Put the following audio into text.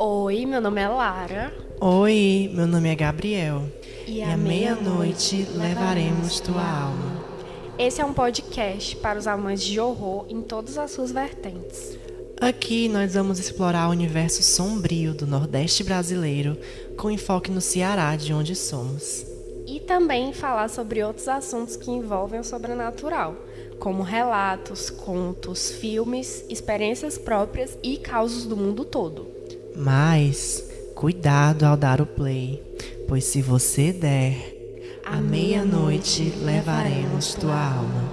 Oi, meu nome é Lara. Oi, meu nome é Gabriel. E, E à meia-noite levaremos tua alma. Esse é um podcast para os amantes de horror em todas as suas vertentes. Aqui nós vamos explorar o universo sombrio do Nordeste brasileiro, com enfoque no Ceará, de onde somos. E também falar sobre outros assuntos que envolvem o sobrenatural, como relatos, contos, filmes, experiências próprias e causos do mundo todo. Mas cuidado ao dar o play, pois se você der, à meia-noite levaremos tua alma.